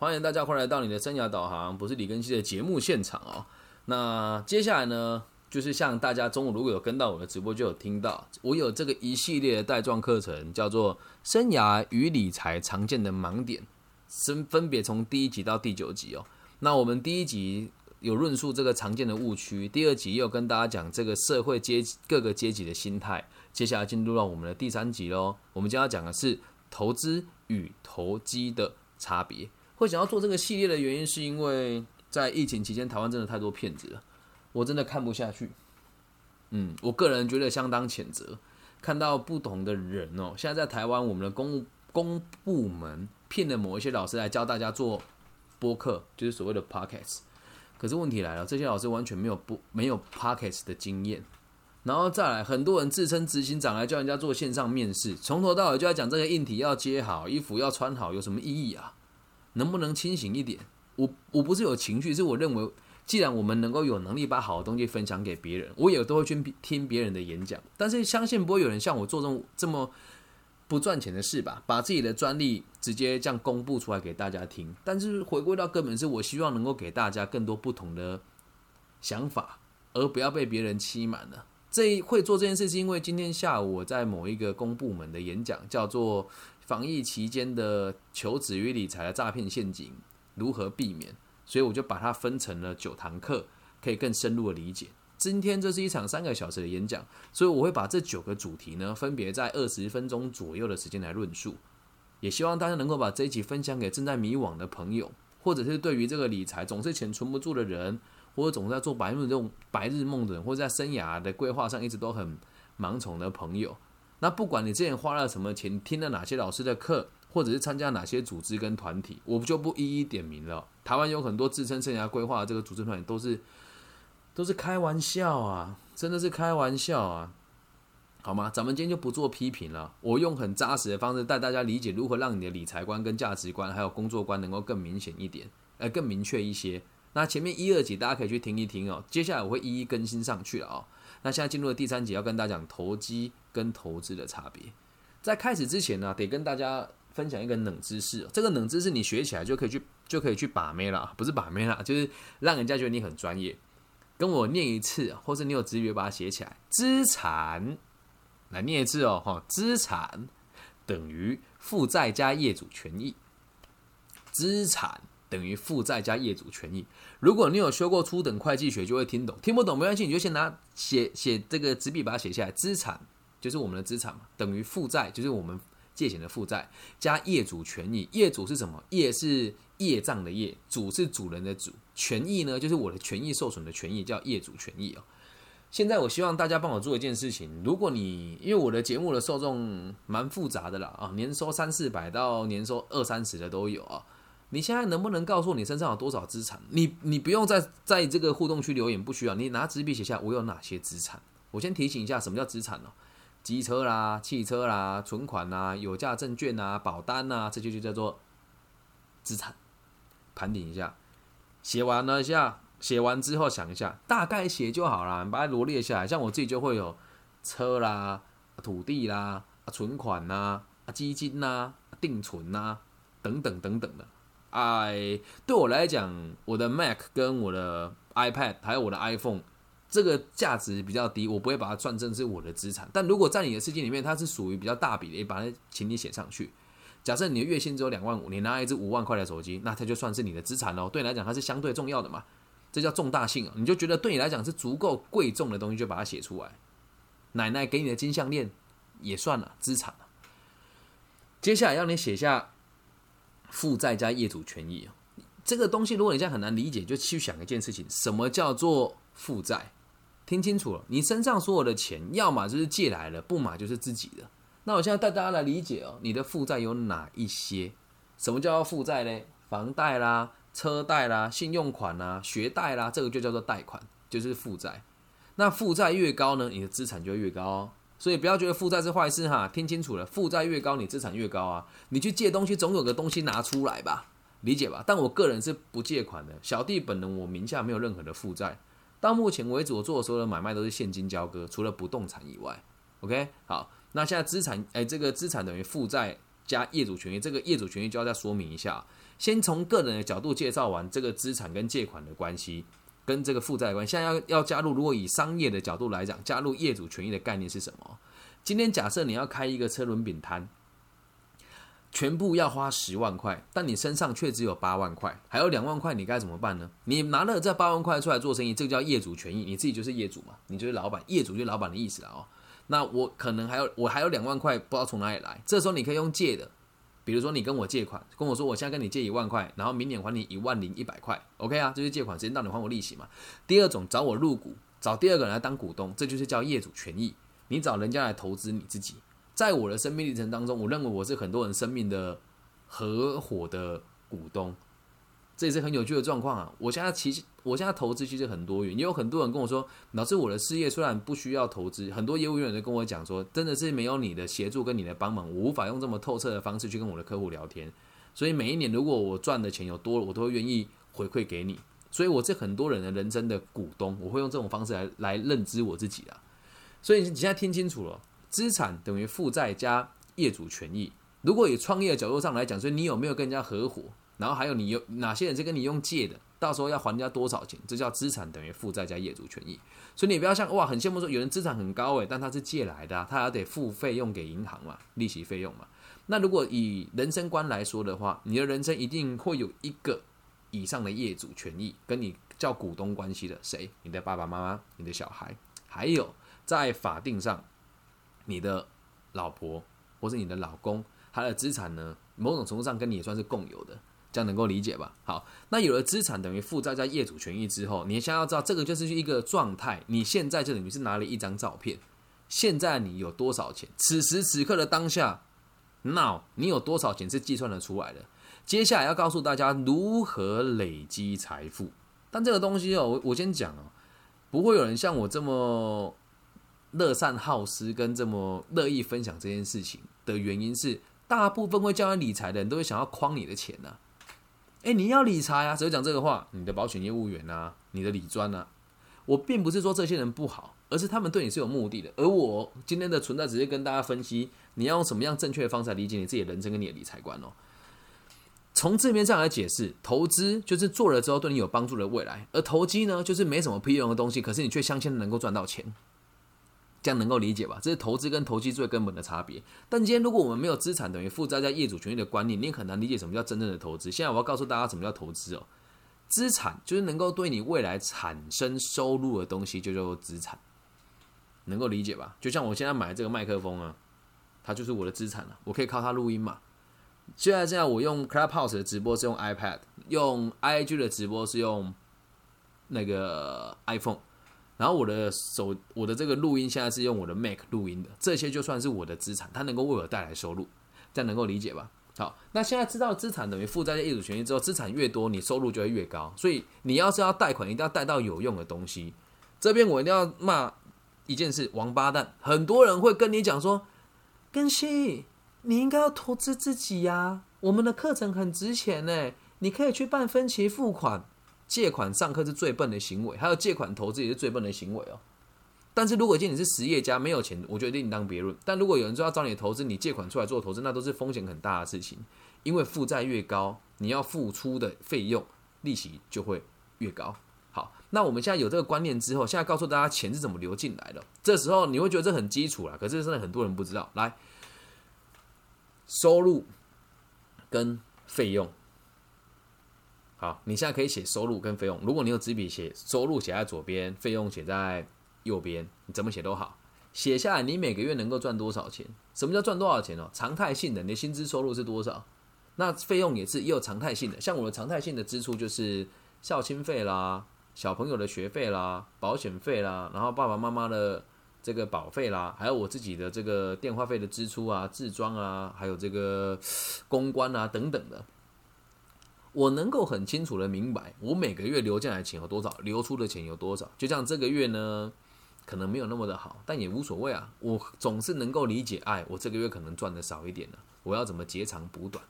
欢迎大家快来到你的生涯导航，不是李根熙的节目现场哦。那接下来呢，就是像大家中午如果有跟到我的直播，就有听到我有这个一系列的带状课程，叫做《生涯与理财常见的盲点》，分分别从第一集到第九集哦。那我们第一集有论述这个常见的误区，第二集又跟大家讲这个社会阶级各个阶级的心态。接下来进入到我们的第三集喽，我们将要讲的是投资与投机的差别。会想要做这个系列的原因，是因为在疫情期间，台湾真的太多骗子了，我真的看不下去。嗯，我个人觉得相当谴责。看到不同的人哦，现在在台湾，我们的公公部门骗了某一些老师来教大家做播客，就是所谓的 pockets。可是问题来了，这些老师完全没有不没有 pockets 的经验。然后再来，很多人自称执行长来教人家做线上面试，从头到尾就在讲这个硬体要接好，衣服要穿好，有什么意义啊？能不能清醒一点？我我不是有情绪，是我认为，既然我们能够有能力把好的东西分享给别人，我也都会去听别人的演讲。但是相信不会有人像我做这种这么不赚钱的事吧？把自己的专利直接这样公布出来给大家听。但是回归到根本，是我希望能够给大家更多不同的想法，而不要被别人欺瞒了。这会做这件事，是因为今天下午我在某一个公部门的演讲，叫做。防疫期间的求职与理财的诈骗陷阱如何避免？所以我就把它分成了九堂课，可以更深入的理解。今天这是一场三个小时的演讲，所以我会把这九个主题呢，分别在二十分钟左右的时间来论述。也希望大家能够把这一集分享给正在迷惘的朋友，或者是对于这个理财总是钱存不住的人，或者总是在做白日梦、白日梦的人，或者在生涯的规划上一直都很盲从的朋友。那不管你之前花了什么钱，听了哪些老师的课，或者是参加哪些组织跟团体，我就不一一点名了。台湾有很多自称生涯规划的这个组织团体，都是都是开玩笑啊，真的是开玩笑啊，好吗？咱们今天就不做批评了，我用很扎实的方式带大家理解如何让你的理财观、跟价值观，还有工作观能够更明显一点，呃，更明确一些。那前面一二集大家可以去听一听哦，接下来我会一一更新上去了啊。那现在进入了第三集，要跟大家讲投机跟投资的差别。在开始之前呢，得跟大家分享一个冷知识。这个冷知识你学起来就可以去就可以去把妹了，不是把妹啦，就是让人家觉得你很专业。跟我念一次，或是你有直觉把它写起来。资产，来念一次哦，哈，资产等于负债加业主权益。资产。等于负债加业主权益。如果你有修过初等会计学，就会听懂。听不懂没关系，你就先拿写写这个纸笔把它写下来。资产就是我们的资产嘛，等于负债就是我们借钱的负债加业主权益。业主是什么？业是业障的业，主是主人的主。权益呢，就是我的权益受损的权益，叫业主权益哦。现在我希望大家帮我做一件事情。如果你因为我的节目的受众蛮复杂的啦啊，年收三四百到年收二三十的都有啊。你现在能不能告诉我你身上有多少资产？你你不用在在这个互动区留言，不需要。你拿纸笔写下我有哪些资产。我先提醒一下，什么叫资产呢？机车啦、汽车啦、存款啦、有价证券啊、保单啊，这些就叫做资产。盘点一下，写完了一下，写完之后想一下，大概写就好了，把它罗列下来。像我自己就会有车啦、土地啦、存款呐、基金呐、定存呐等等等等的。哎，对我来讲，我的 Mac 跟我的 iPad 还有我的 iPhone，这个价值比较低，我不会把它算成是我的资产。但如果在你的世界里面，它是属于比较大笔的，也把它请你写上去。假设你的月薪只有两万五，你拿一只五万块的手机，那它就算是你的资产喽。对你来讲，它是相对重要的嘛？这叫重大性啊！你就觉得对你来讲是足够贵重的东西，就把它写出来。奶奶给你的金项链也算了资产了。接下来要你写下。负债加业主权益这个东西如果你现在很难理解，就去想一件事情：什么叫做负债？听清楚了，你身上所有的钱，要么就是借来的，不嘛就是自己的。那我现在带大家来理解哦，你的负债有哪一些？什么叫做负债呢？房贷啦、车贷啦、信用款啦、学贷啦，这个就叫做贷款，就是负债。那负债越高呢，你的资产就越高哦。所以不要觉得负债是坏事哈，听清楚了，负债越高，你资产越高啊。你去借东西，总有个东西拿出来吧，理解吧？但我个人是不借款的，小弟本人我名下没有任何的负债，到目前为止我做的所有的买卖都是现金交割，除了不动产以外。OK，好，那现在资产，哎，这个资产等于负债加业主权益，这个业主权益就要再说明一下。先从个人的角度介绍完这个资产跟借款的关系，跟这个负债关系。现在要要加入，如果以商业的角度来讲，加入业主权益的概念是什么？今天假设你要开一个车轮饼摊，全部要花十万块，但你身上却只有八万块，还有两万块，你该怎么办呢？你拿了这八万块出来做生意，这个叫业主权益，你自己就是业主嘛，你就是老板，业主就是老板的意思了哦。那我可能还有我还有两万块，不知道从哪里来，这时候你可以用借的。比如说，你跟我借款，跟我说我现在跟你借一万块，然后明年还你一万零一百块，OK 啊？这是借款时间到，你还我利息嘛？第二种找我入股，找第二个人来当股东，这就是叫业主权益。你找人家来投资你自己，在我的生命历程当中，我认为我是很多人生命的合伙的股东。这也是很有趣的状况啊！我现在其实，我现在投资其实很多元，也有很多人跟我说，老师，我的事业虽然不需要投资，很多业务员都跟我讲说，真的是没有你的协助跟你的帮忙，我无法用这么透彻的方式去跟我的客户聊天。所以每一年，如果我赚的钱有多了，我都会愿意回馈给你。所以我是很多人的人生的股东，我会用这种方式来来认知我自己啊。所以你现在听清楚了，资产等于负债加业主权益。如果以创业的角度上来讲，所以你有没有跟人家合伙？然后还有你有哪些人是跟你用借的？到时候要还人家多少钱？这叫资产等于负债加业主权益。所以你不要像哇，很羡慕说有人资产很高诶，但他是借来的，他还得付费用给银行嘛，利息费用嘛。那如果以人生观来说的话，你的人生一定会有一个以上的业主权益，跟你叫股东关系的谁？你的爸爸妈妈、你的小孩，还有在法定上，你的老婆或是你的老公，他的资产呢，某种程度上跟你也算是共有的。这样能够理解吧？好，那有了资产等于负债加业主权益之后，你先要知道这个就是一个状态。你现在就等于是拿了一张照片，现在你有多少钱？此时此刻的当下，now 你有多少钱是计算得出来的？接下来要告诉大家如何累积财富。但这个东西哦，我我先讲哦，不会有人像我这么乐善好施跟这么乐意分享这件事情的原因是，大部分会教你理财的人都会想要框你的钱呢。哎，你要理财啊？只会讲这个话，你的保险业务员啊，你的理专啊，我并不是说这些人不好，而是他们对你是有目的的。而我今天的存在，只是跟大家分析，你要用什么样正确的方式来理解你自己的人生跟你的理财观哦。从字面上来解释，投资就是做了之后对你有帮助的未来，而投机呢，就是没什么屁用的东西，可是你却相信能够赚到钱。这样能够理解吧？这是投资跟投机最根本的差别。但今天如果我们没有资产等于负债加业主权益的观念，你也很难理解什么叫真正的投资。现在我要告诉大家什么叫投资哦。资产就是能够对你未来产生收入的东西，就叫做资产。能够理解吧？就像我现在买这个麦克风啊，它就是我的资产了。我可以靠它录音嘛。现在这样，我用 Clubhouse 的直播是用 iPad，用 IG 的直播是用那个 iPhone。然后我的手，我的这个录音现在是用我的 Mac 录音的，这些就算是我的资产，它能够为我带来收入，这样能够理解吧？好，那现在知道资产等于负债加业主权益之后，资产越多，你收入就会越高。所以你要是要贷款，一定要贷到有用的东西。这边我一定要骂一件事，王八蛋，很多人会跟你讲说，根熙，你应该要投资自己呀，我们的课程很值钱呢，你可以去办分期付款。借款上课是最笨的行为，还有借款投资也是最笨的行为哦。但是如果今天你是实业家，没有钱，我觉得另当别论。但如果有人说要找你投资，你借款出来做投资，那都是风险很大的事情，因为负债越高，你要付出的费用利息就会越高。好，那我们现在有这个观念之后，现在告诉大家钱是怎么流进来的。这时候你会觉得这很基础了，可是真的很多人不知道。来，收入跟费用。好，你现在可以写收入跟费用。如果你有纸笔写收入写在左边，费用写在右边，你怎么写都好。写下来，你每个月能够赚多少钱？什么叫赚多少钱哦？常态性的，你的薪资收入是多少？那费用也是也有常态性的。像我的常态性的支出就是校庆费啦、小朋友的学费啦、保险费啦，然后爸爸妈妈的这个保费啦，还有我自己的这个电话费的支出啊、自装啊，还有这个公关啊等等的。我能够很清楚的明白，我每个月流进来的钱有多少，流出的钱有多少。就像这个月呢，可能没有那么的好，但也无所谓啊。我总是能够理解，哎，我这个月可能赚的少一点了，我要怎么截长补短？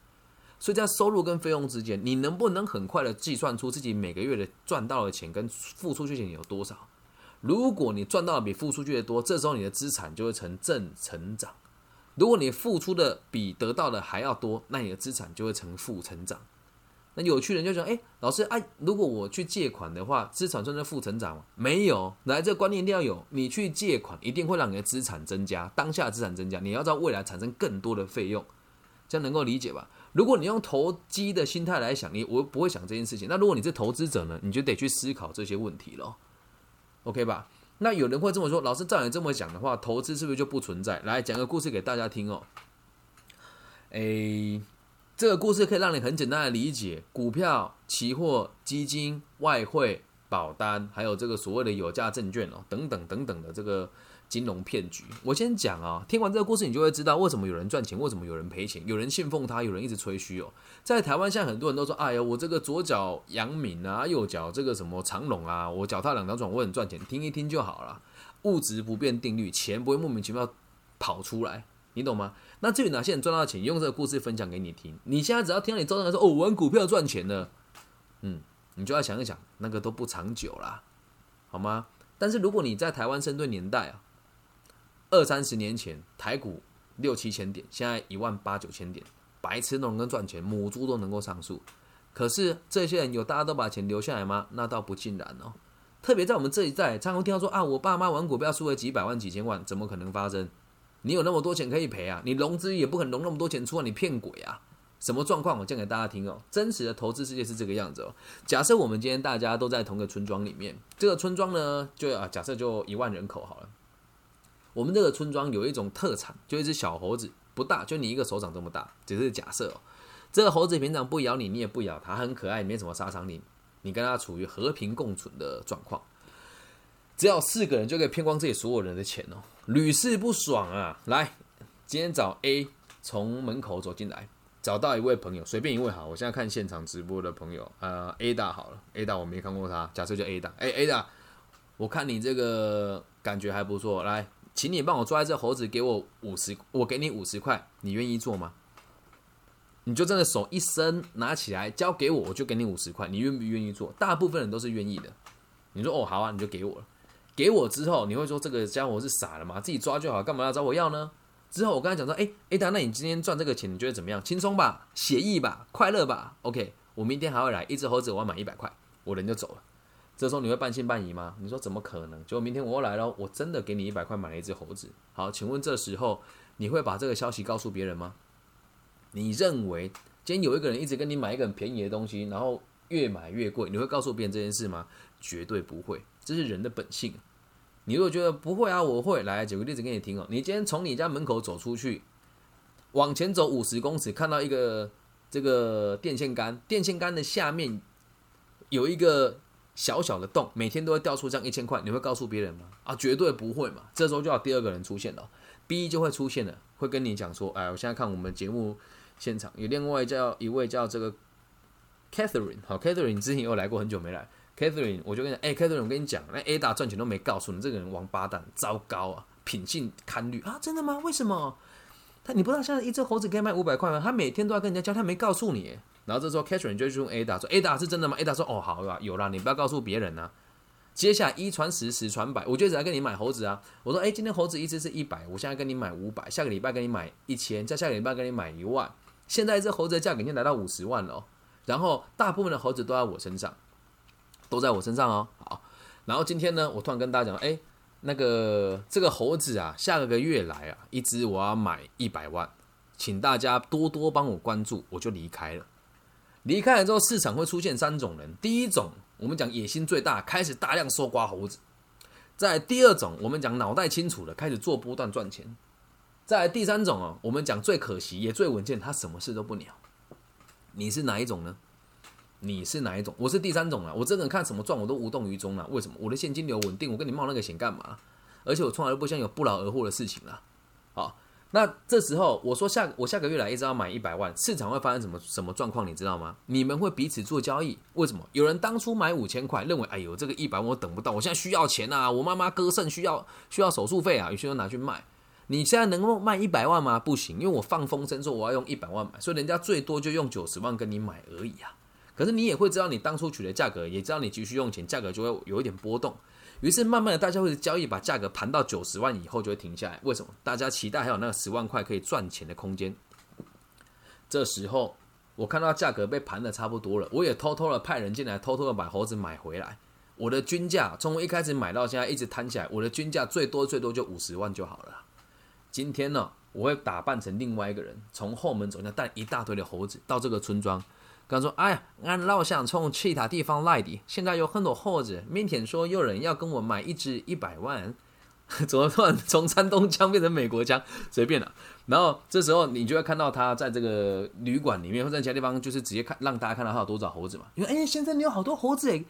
所以在收入跟费用之间，你能不能很快的计算出自己每个月的赚到的钱跟付出去钱有多少？如果你赚到的比付出去的多，这时候你的资产就会呈正成长；如果你付出的比得到的还要多，那你的资产就会呈负成长。那有趣人就讲，哎，老师，哎，如果我去借款的话，资产算在负成长吗？没有，来，这个观念一定要有。你去借款，一定会让你的资产增加，当下资产增加，你要在未来产生更多的费用，这样能够理解吧？如果你用投机的心态来想，你我不会想这件事情。那如果你是投资者呢，你就得去思考这些问题了，OK 吧？那有人会这么说，老师照你这么讲的话，投资是不是就不存在？来讲个故事给大家听哦。诶。这个故事可以让你很简单的理解股票、期货、基金、外汇、保单，还有这个所谓的有价证券哦，等等等等的这个金融骗局。我先讲啊，听完这个故事，你就会知道为什么有人赚钱，为什么有人赔钱，有人信奉他，有人一直吹嘘哦。在台湾，现在很多人都说：“哎呀，我这个左脚阳明啊，右脚这个什么长龙啊，我脚踏两条船，我很赚钱。”听一听就好了。物质不变定律，钱不会莫名其妙跑出来。你懂吗？那至于哪些人赚到钱，用这个故事分享给你听。你现在只要听到你周人说哦，玩股票赚钱了，嗯，你就要想一想，那个都不长久啦，好吗？但是如果你在台湾生对年代啊，二三十年前台股六七千点，现在一万八九千点，白痴都能赚钱，母猪都能够上树。可是这些人有大家都把钱留下来吗？那倒不尽然哦。特别在我们这一代，常常听到说啊，我爸妈玩股票输了几百万、几千万，怎么可能发生？你有那么多钱可以赔啊？你融资也不可能融那么多钱出来，你骗鬼啊？什么状况？我讲给大家听哦。真实的投资世界是这个样子哦。假设我们今天大家都在同个村庄里面，这个村庄呢，就啊，假设就一万人口好了。我们这个村庄有一种特产，就一只小猴子，不大，就你一个手掌这么大，只是假设哦。这个猴子平常不咬你，你也不咬它，很可爱，没什么杀伤力，你跟它处于和平共存的状况。只要四个人就可以骗光这里所有人的钱哦，屡试不爽啊！来，今天找 A 从门口走进来，找到一位朋友，随便一位好。我现在看现场直播的朋友，呃，A 大好了，A 大我没看过他，假设叫 A 大，哎，A 大，我看你这个感觉还不错，来，请你帮我抓这猴子，给我五十，我给你五十块，你愿意做吗？你就真的手一伸拿起来交给我，我就给你五十块，你愿不愿意做？大部分人都是愿意的。你说哦，好啊，你就给我了。给我之后，你会说这个家伙是傻了吗？自己抓就好，干嘛要找我要呢？之后我跟他讲说，哎哎达，那你今天赚这个钱，你觉得怎么样？轻松吧，写意吧，快乐吧？OK，我明天还会来一只猴子，我要买一百块，我人就走了。这时候你会半信半疑吗？你说怎么可能？结果明天我又来了，我真的给你一百块买了一只猴子。好，请问这时候你会把这个消息告诉别人吗？你认为今天有一个人一直跟你买一个很便宜的东西，然后越买越贵，你会告诉别人这件事吗？绝对不会，这是人的本性。你如果觉得不会啊，我会来举个例子给你听哦。你今天从你家门口走出去，往前走五十公尺，看到一个这个电线杆，电线杆的下面有一个小小的洞，每天都会掉出这样一千块，你会告诉别人吗？啊，绝对不会嘛。这时候就要第二个人出现了，B 就会出现了，会跟你讲说，哎，我现在看我们节目现场有另外叫一位叫这个 Catherine，好，Catherine 之前有来过，很久没来。Catherine，我就跟你讲，哎，Catherine，我跟你讲，那 Ada 赚钱都没告诉你，这个人王八蛋，糟糕啊，品性堪虑啊，真的吗？为什么？他你不知道现在一只猴子可以卖五百块吗？他每天都要跟人家交，他没告诉你。然后这时候 Catherine 就去问 Ada 说：“Ada 是真的吗？”Ada 说：“哦，好啦，有啦，你不要告诉别人啊。”接下来一传十，十传百，我就只要跟你买猴子啊。我说：“哎，今天猴子一只是一百，我现在跟你买五百，下个礼拜跟你买一千，再下个礼拜跟你买一万。现在一只猴子的价格已经来到五十万了，哦然后大部分的猴子都在我身上。”都在我身上哦，好，然后今天呢，我突然跟大家讲，哎，那个这个猴子啊，下个月来啊，一只我要买一百万，请大家多多帮我关注，我就离开了。离开了之后，市场会出现三种人，第一种我们讲野心最大，开始大量收刮猴子；在第二种，我们讲脑袋清楚的，开始做波段赚钱；在第三种哦，我们讲最可惜也最稳健，他什么事都不鸟。你是哪一种呢？你是哪一种？我是第三种啊！我这个人看什么赚我都无动于衷啊！为什么？我的现金流稳定，我跟你冒那个险干嘛？而且我从来都不想有不劳而获的事情啊！好，那这时候我说下我下个月来一直要买一百万，市场会发生什么什么状况？你知道吗？你们会彼此做交易？为什么？有人当初买五千块，认为哎呦这个一百万我等不到，我现在需要钱啊！我妈妈割肾需要需要手术费啊，于是就拿去卖。你现在能够卖一百万吗？不行，因为我放风声说我要用一百万买，所以人家最多就用九十万跟你买而已啊！可是你也会知道，你当初取的价格，也知道你急需用钱，价格就会有一点波动。于是慢慢的，大家会交易，把价格盘到九十万以后就会停下来。为什么？大家期待还有那个十万块可以赚钱的空间。这时候，我看到价格被盘的差不多了，我也偷偷的派人进来，偷偷的把猴子买回来。我的均价从一开始买到现在一直摊起来，我的均价最多最多就五十万就好了。今天呢，我会打扮成另外一个人，从后门走进来，带一大堆的猴子到这个村庄，跟他说：“哎呀，俺老想从其他地方来的，现在有很多猴子，明天说有人要跟我买一只一百万。”怎么突然从山东腔变成美国腔？随便了。然后这时候你就会看到他在这个旅馆里面，或者其他地方，就是直接看让大家看到他有多少猴子嘛。因为哎，先生你有好多猴子哎。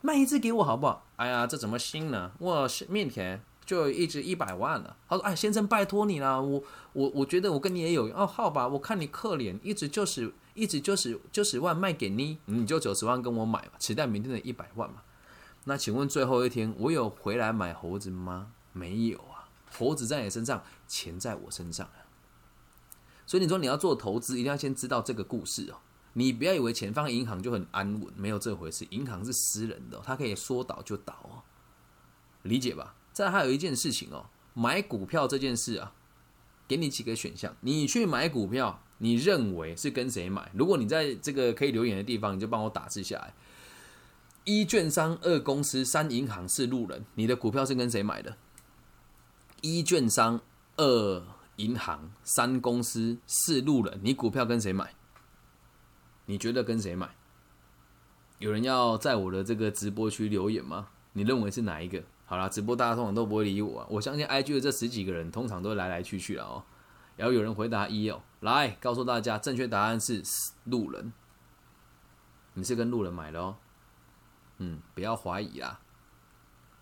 卖一只给我好不好？哎呀，这怎么行呢？我面前就一直一百万了。他说：“哎，先生，拜托你了，我我我觉得我跟你也有哦，好吧，我看你可怜，一直就是一直就是九十万卖给你，你就九十万跟我买吧，期待明天的一百万嘛。那请问最后一天我有回来买猴子吗？没有啊，猴子在你身上，钱在我身上啊。所以你说你要做投资，一定要先知道这个故事哦。”你不要以为钱放银行就很安稳，没有这回事。银行是私人的，它可以说倒就倒哦，理解吧？再还有一件事情哦，买股票这件事啊，给你几个选项，你去买股票，你认为是跟谁买？如果你在这个可以留言的地方，你就帮我打字下来。一券商，二公司，三银行，四路人，你的股票是跟谁买的？一券商，二银行，三公司，四路人，你股票跟谁买？你觉得跟谁买？有人要在我的这个直播区留言吗？你认为是哪一个？好了，直播大家通常都不会理我，我相信 IG 的这十几个人通常都来来去去了哦。然后有人回答一哦，来告诉大家，正确答案是路人。你是跟路人买的哦，嗯，不要怀疑啦。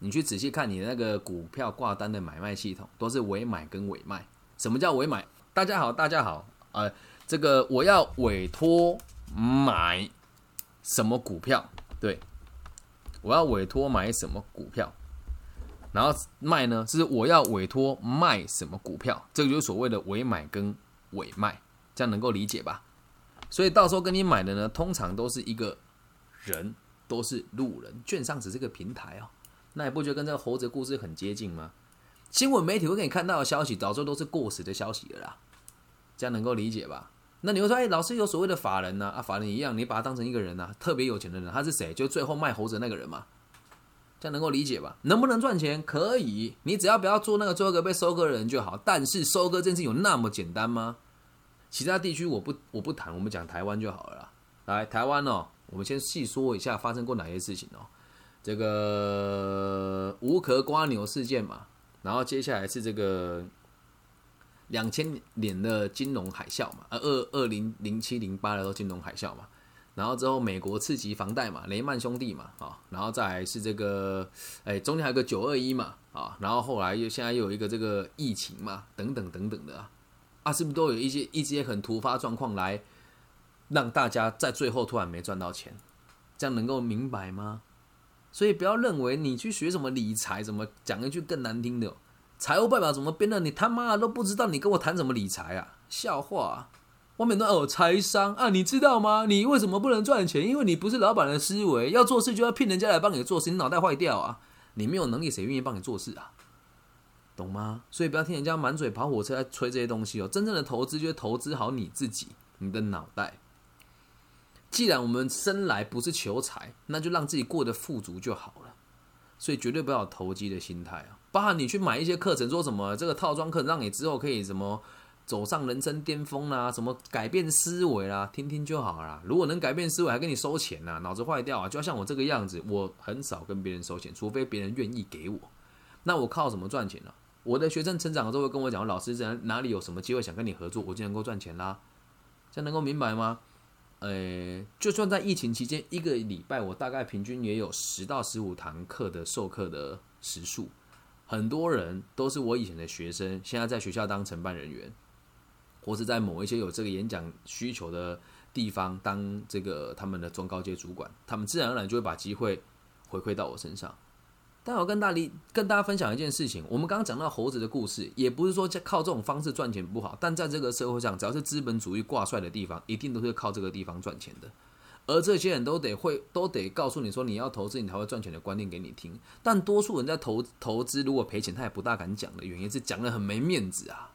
你去仔细看你的那个股票挂单的买卖系统，都是伪买跟伪卖。什么叫伪买？大家好，大家好，呃，这个我要委托。买什么股票？对，我要委托买什么股票，然后卖呢？是我要委托卖什么股票？这个就是所谓的委买跟委卖，这样能够理解吧？所以到时候跟你买的呢，通常都是一个人，都是路人。券商只是个平台哦，那你不觉得跟这个猴子故事很接近吗？新闻媒体会给你看到的消息，早就都是过时的消息了啦，这样能够理解吧？那你会说，哎，老师有所谓的法人呢？啊，法人一样，你把他当成一个人呐，特别有钱的人，他是谁？就最后卖猴子那个人嘛，这样能够理解吧？能不能赚钱？可以，你只要不要做那个最后一个被收割的人就好。但是收割这件事有那么简单吗？其他地区我不我不谈，我们讲台湾就好了。来，台湾哦，我们先细说一下发生过哪些事情哦。这个无壳瓜牛事件嘛，然后接下来是这个。两千年的金融海啸嘛，呃，二二零零七零八的都金融海啸嘛，然后之后美国刺激房贷嘛，雷曼兄弟嘛，啊，然后再来是这个，哎，中间还有个九二一嘛，啊，然后后来又现在又有一个这个疫情嘛，等等等等的啊，啊，是不是都有一些一些很突发状况来让大家在最后突然没赚到钱，这样能够明白吗？所以不要认为你去学什么理财，怎么讲一句更难听的。财务报表怎么编的？你他妈都不知道，你跟我谈什么理财啊？笑话！外面都有财商啊，你知道吗？你为什么不能赚钱？因为你不是老板的思维，要做事就要聘人家来帮你做事，你脑袋坏掉啊！你没有能力，谁愿意帮你做事啊？懂吗？所以不要听人家满嘴跑火车在吹这些东西哦。真正的投资就是投资好你自己，你的脑袋。既然我们生来不是求财，那就让自己过得富足就好了。所以绝对不要有投机的心态啊！包含你去买一些课程，说什么这个套装课让你之后可以什么走上人生巅峰啦，什么改变思维啦，听听就好啦。如果能改变思维，还跟你收钱呐，脑子坏掉啊！就要像我这个样子，我很少跟别人收钱，除非别人愿意给我。那我靠什么赚钱呢？我的学生成长的时候会跟我讲，老师在哪里有什么机会想跟你合作，我就能够赚钱啦。这样能够明白吗？呃，就算在疫情期间，一个礼拜我大概平均也有十到十五堂课的授课的时数。很多人都是我以前的学生，现在在学校当承办人员，或是在某一些有这个演讲需求的地方当这个他们的中高阶主管，他们自然而然就会把机会回馈到我身上。但我跟大力跟大家分享一件事情，我们刚刚讲到猴子的故事，也不是说靠这种方式赚钱不好，但在这个社会上，只要是资本主义挂帅的地方，一定都是靠这个地方赚钱的。而这些人都得会，都得告诉你说你要投资，你才会赚钱的观念给你听。但多数人在投投资，如果赔钱，他也不大敢讲的原因是讲的很没面子啊。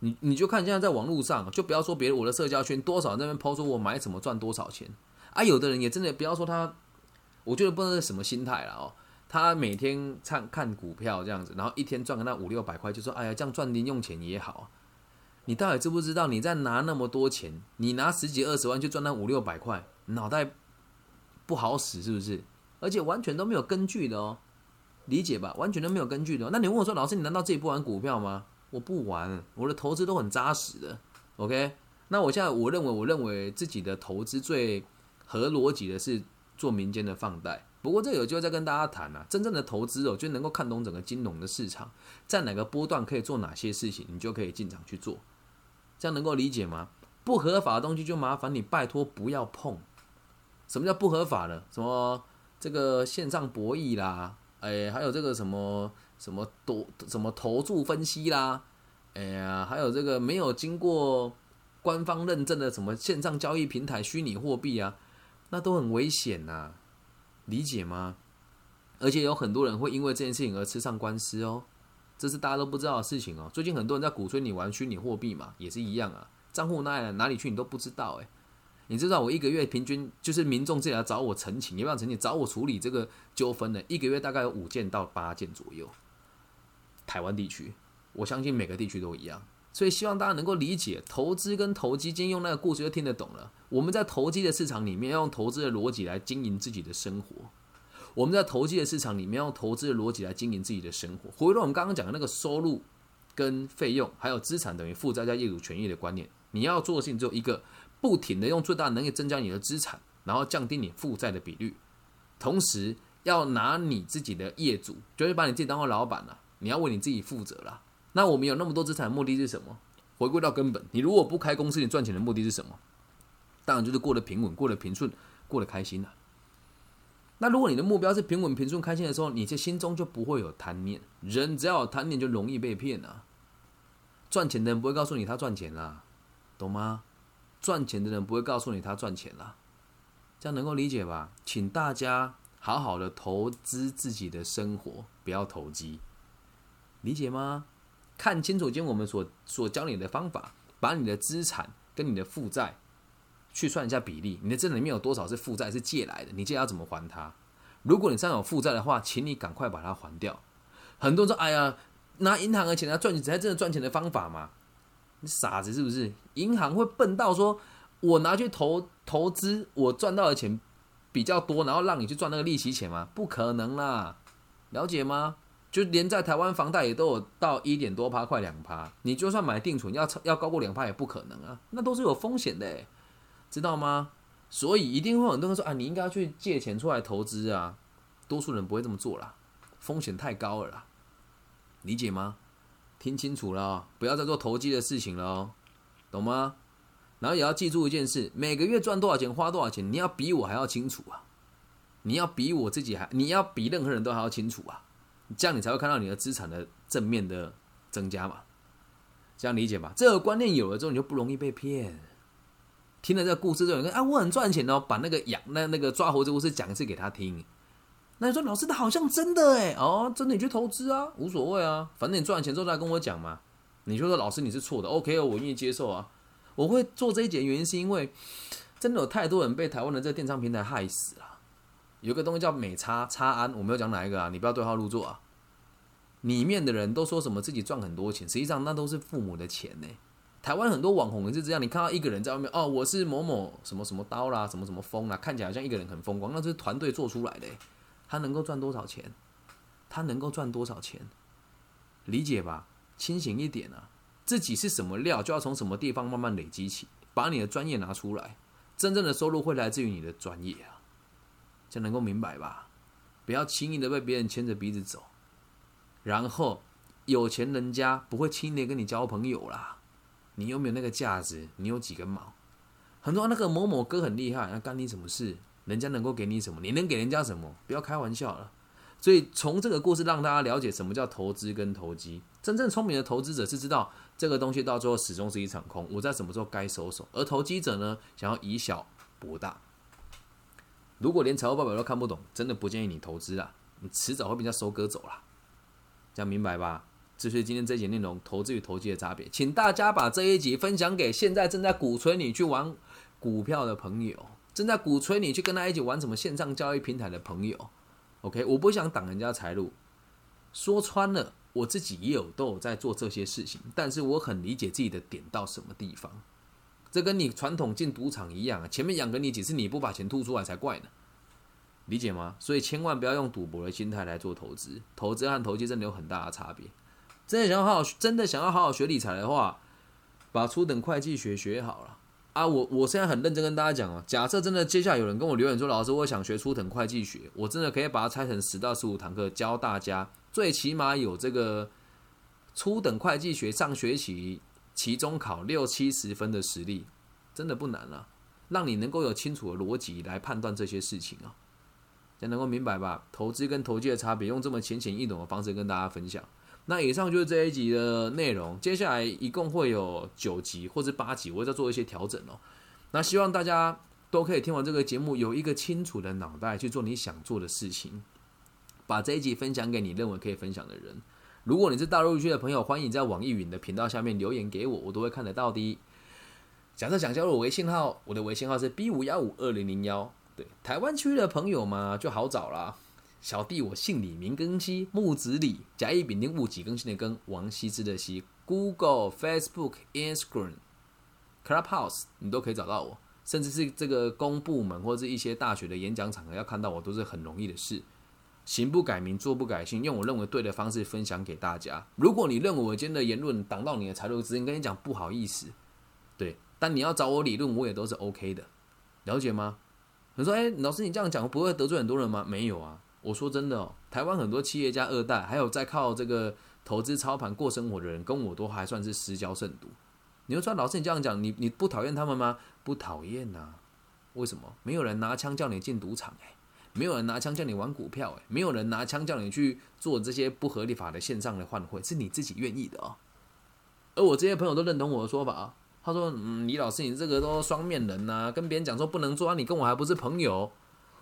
你你就看现在在网络上，就不要说别的，我的社交圈多少那边抛出我买什么赚多少钱啊，有的人也真的不要说他，我觉得不知道是什么心态了哦。他每天看看股票这样子，然后一天赚个那五六百块，就说哎呀，这样赚零用钱也好。你到底知不知道你在拿那么多钱，你拿十几二十万就赚那五六百块，脑袋不好使是不是？而且完全都没有根据的哦，理解吧？完全都没有根据的。那你问我说，老师，你难道自己不玩股票吗？我不玩，我的投资都很扎实的。OK，那我现在我认为，我认为自己的投资最合逻辑的是做民间的放贷。不过这有机会再跟大家谈啊。真正的投资哦，就能够看懂整个金融的市场，在哪个波段可以做哪些事情，你就可以进场去做。这样能够理解吗？不合法的东西就麻烦你拜托不要碰。什么叫不合法的？什么这个线上博弈啦，哎，还有这个什么？什么多什么投注分析啦，哎呀，还有这个没有经过官方认证的什么线上交易平台虚拟货币啊，那都很危险呐，理解吗？而且有很多人会因为这件事情而吃上官司哦，这是大家都不知道的事情哦。最近很多人在鼓吹你玩虚拟货币嘛，也是一样啊，账户那哪里去你都不知道哎。你知道我一个月平均就是民众自己来找我澄清，要不要澄清？找我处理这个纠纷的，一个月大概有五件到八件左右。台湾地区，我相信每个地区都一样，所以希望大家能够理解投资跟投机。今天用那个故事就听得懂了。我们在投机的市场里面，要用投资的逻辑来经营自己的生活；我们在投机的市场里面，用投资的逻辑来经营自己的生活。回到我们刚刚讲的那个收入跟费用，还有资产等于负债加业主权益的观念，你要做的事情只有一个：不停的用最大能力增加你的资产，然后降低你负债的比率，同时要拿你自己的业主，就是把你自己当做老板了。你要为你自己负责啦。那我们有那么多资产，目的是什么？回归到根本，你如果不开公司，你赚钱的目的是什么？当然就是过得平稳、过得平顺、过得开心了。那如果你的目标是平稳、平顺、开心的时候，你这心中就不会有贪念。人只要有贪念，就容易被骗啊。赚钱的人不会告诉你他赚钱啦，懂吗？赚钱的人不会告诉你他赚钱啦，这样能够理解吧？请大家好好的投资自己的生活，不要投机。理解吗？看清楚今天我们所所教你的方法，把你的资产跟你的负债去算一下比例。你的资产里面有多少是负债是借来的？你借要怎么还它？如果你身上有负债的话，请你赶快把它还掉。很多人说：“哎呀，拿银行的钱来赚钱才真的赚钱的方法嘛？”你傻子是不是？银行会笨到说：“我拿去投投资，我赚到的钱比较多，然后让你去赚那个利息钱吗？不可能啦！了解吗？”就连在台湾房贷也都有到一点多趴，快两趴。你就算买定存，要超要高过两趴也不可能啊，那都是有风险的，知道吗？所以一定会很多人说啊，你应该去借钱出来投资啊。多数人不会这么做啦，风险太高了啦，理解吗？听清楚了，不要再做投机的事情了哦，懂吗？然后也要记住一件事：每个月赚多少钱，花多少钱，你要比我还要清楚啊！你要比我自己还，你要比任何人都还要清楚啊！这样你才会看到你的资产的正面的增加嘛？这样理解吧？这个观念有了之后，你就不容易被骗。听了这个故事之后，你说啊，我很赚钱哦，把那个养那那个抓猴子故事讲一次给他听。那你说老师，他好像真的哎，哦，真的你去投资啊，无所谓啊，反正你赚了钱之后再跟我讲嘛。你就说老师你是错的，OK，我愿意接受啊。我会做这一节原因是因为真的有太多人被台湾的这个电商平台害死了。有个东西叫美差差安，我没有讲哪一个啊，你不要对号入座啊。里面的人都说什么自己赚很多钱，实际上那都是父母的钱呢。台湾很多网红也是这样，你看到一个人在外面哦，我是某某什么什么刀啦，什么什么风啦，看起来好像一个人很风光，那是团队做出来的。他能够赚多少钱？他能够赚多少钱？理解吧，清醒一点啊。自己是什么料，就要从什么地方慢慢累积起，把你的专业拿出来，真正的收入会来自于你的专业。这能够明白吧？不要轻易的被别人牵着鼻子走，然后有钱人家不会轻易的跟你交朋友啦。你有没有那个价值？你有几根毛？很多那个某某哥很厉害，那干你什么事？人家能够给你什么？你能给人家什么？不要开玩笑了。所以从这个故事让大家了解什么叫投资跟投机。真正聪明的投资者是知道这个东西到最后始终是一场空，我在什么时候该收手。而投机者呢，想要以小博大。如果连财务报表都看不懂，真的不建议你投资啊！你迟早会被人家收割走了，这样明白吧？这是今天这一节内容，投资与投机的差别。请大家把这一集分享给现在正在鼓吹你去玩股票的朋友，正在鼓吹你去跟他一起玩什么线上交易平台的朋友。OK，我不想挡人家财路。说穿了，我自己也有都有在做这些事情，但是我很理解自己的点到什么地方。这跟你传统进赌场一样，前面养个你几次，你不把钱吐出来才怪呢。理解吗？所以千万不要用赌博的心态来做投资，投资和投机真的有很大的差别。真的想要好好，真的想要好好学理财的话，把初等会计学学好了啊！我我现在很认真跟大家讲哦，假设真的接下来有人跟我留言说，老师我想学初等会计学，我真的可以把它拆成十到十五堂课教大家，最起码有这个初等会计学上学期期中考六七十分的实力，真的不难了，让你能够有清楚的逻辑来判断这些事情啊，才能够明白吧？投资跟投机的差别，用这么浅显易懂的方式跟大家分享。那以上就是这一集的内容，接下来一共会有九集或者八集，我会再做一些调整哦。那希望大家都可以听完这个节目，有一个清楚的脑袋去做你想做的事情，把这一集分享给你认为可以分享的人。如果你是大陆区的朋友，欢迎在网易云的频道下面留言给我，我都会看得到的。假设想加入我微信号，我的微信号是 B 五幺五二零零幺。对，台湾区的朋友嘛，就好找啦。小弟我姓李，名更新，木子李，甲乙丙丁戊己庚辛的庚，王羲之的羲。Google、Facebook、Instagram、Clubhouse，你都可以找到我。甚至是这个公部门或者是一些大学的演讲场合，要看到我都是很容易的事。行不改名，坐不改姓，用我认为对的方式分享给大家。如果你认为我今天的言论挡到你的财路，只能跟你讲不好意思。对，但你要找我理论，我也都是 OK 的。了解吗？你说，哎，老师你这样讲不会得罪很多人吗？没有啊。我说真的哦，台湾很多企业家二代，还有在靠这个投资操盘过生活的人，跟我都还算是私交甚笃。你就说老师，你这样讲，你你不讨厌他们吗？不讨厌呐。为什么？没有人拿枪叫你进赌场哎，没有人拿枪叫你玩股票哎，没有人拿枪叫你去做这些不合理法的线上的换汇，是你自己愿意的哦。而我这些朋友都认同我的说法。他说：“嗯，李老师，你这个都双面人呐，跟别人讲说不能做啊，你跟我还不是朋友。”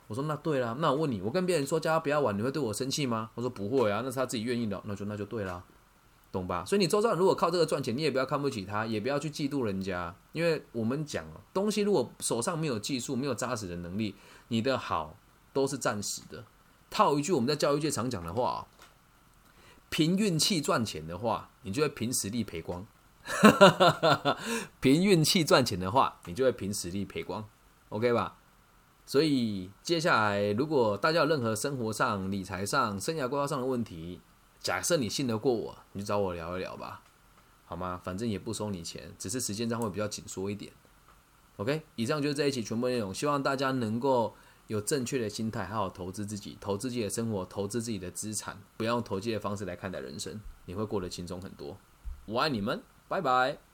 我说那对了，那我问你，我跟别人说叫他不要玩，你会对我生气吗？我说不会啊，那是他自己愿意的，那就那就对了，懂吧？所以你周遭如果靠这个赚钱，你也不要看不起他，也不要去嫉妒人家，因为我们讲东西，如果手上没有技术，没有扎实的能力，你的好都是暂时的。套一句我们在教育界常讲的话，凭运气赚钱的话，你就会凭实力赔光；凭运气赚钱的话，你就会凭实力赔光。OK 吧？所以接下来，如果大家有任何生活上、理财上、生涯规划上的问题，假设你信得过我，你就找我聊一聊吧，好吗？反正也不收你钱，只是时间上会比较紧缩一点。OK，以上就是这一期全部内容，希望大家能够有正确的心态，好好投资自己，投资自己的生活，投资自己的资产，不要用投机的方式来看待人生，你会过得轻松很多。我爱你们，拜拜。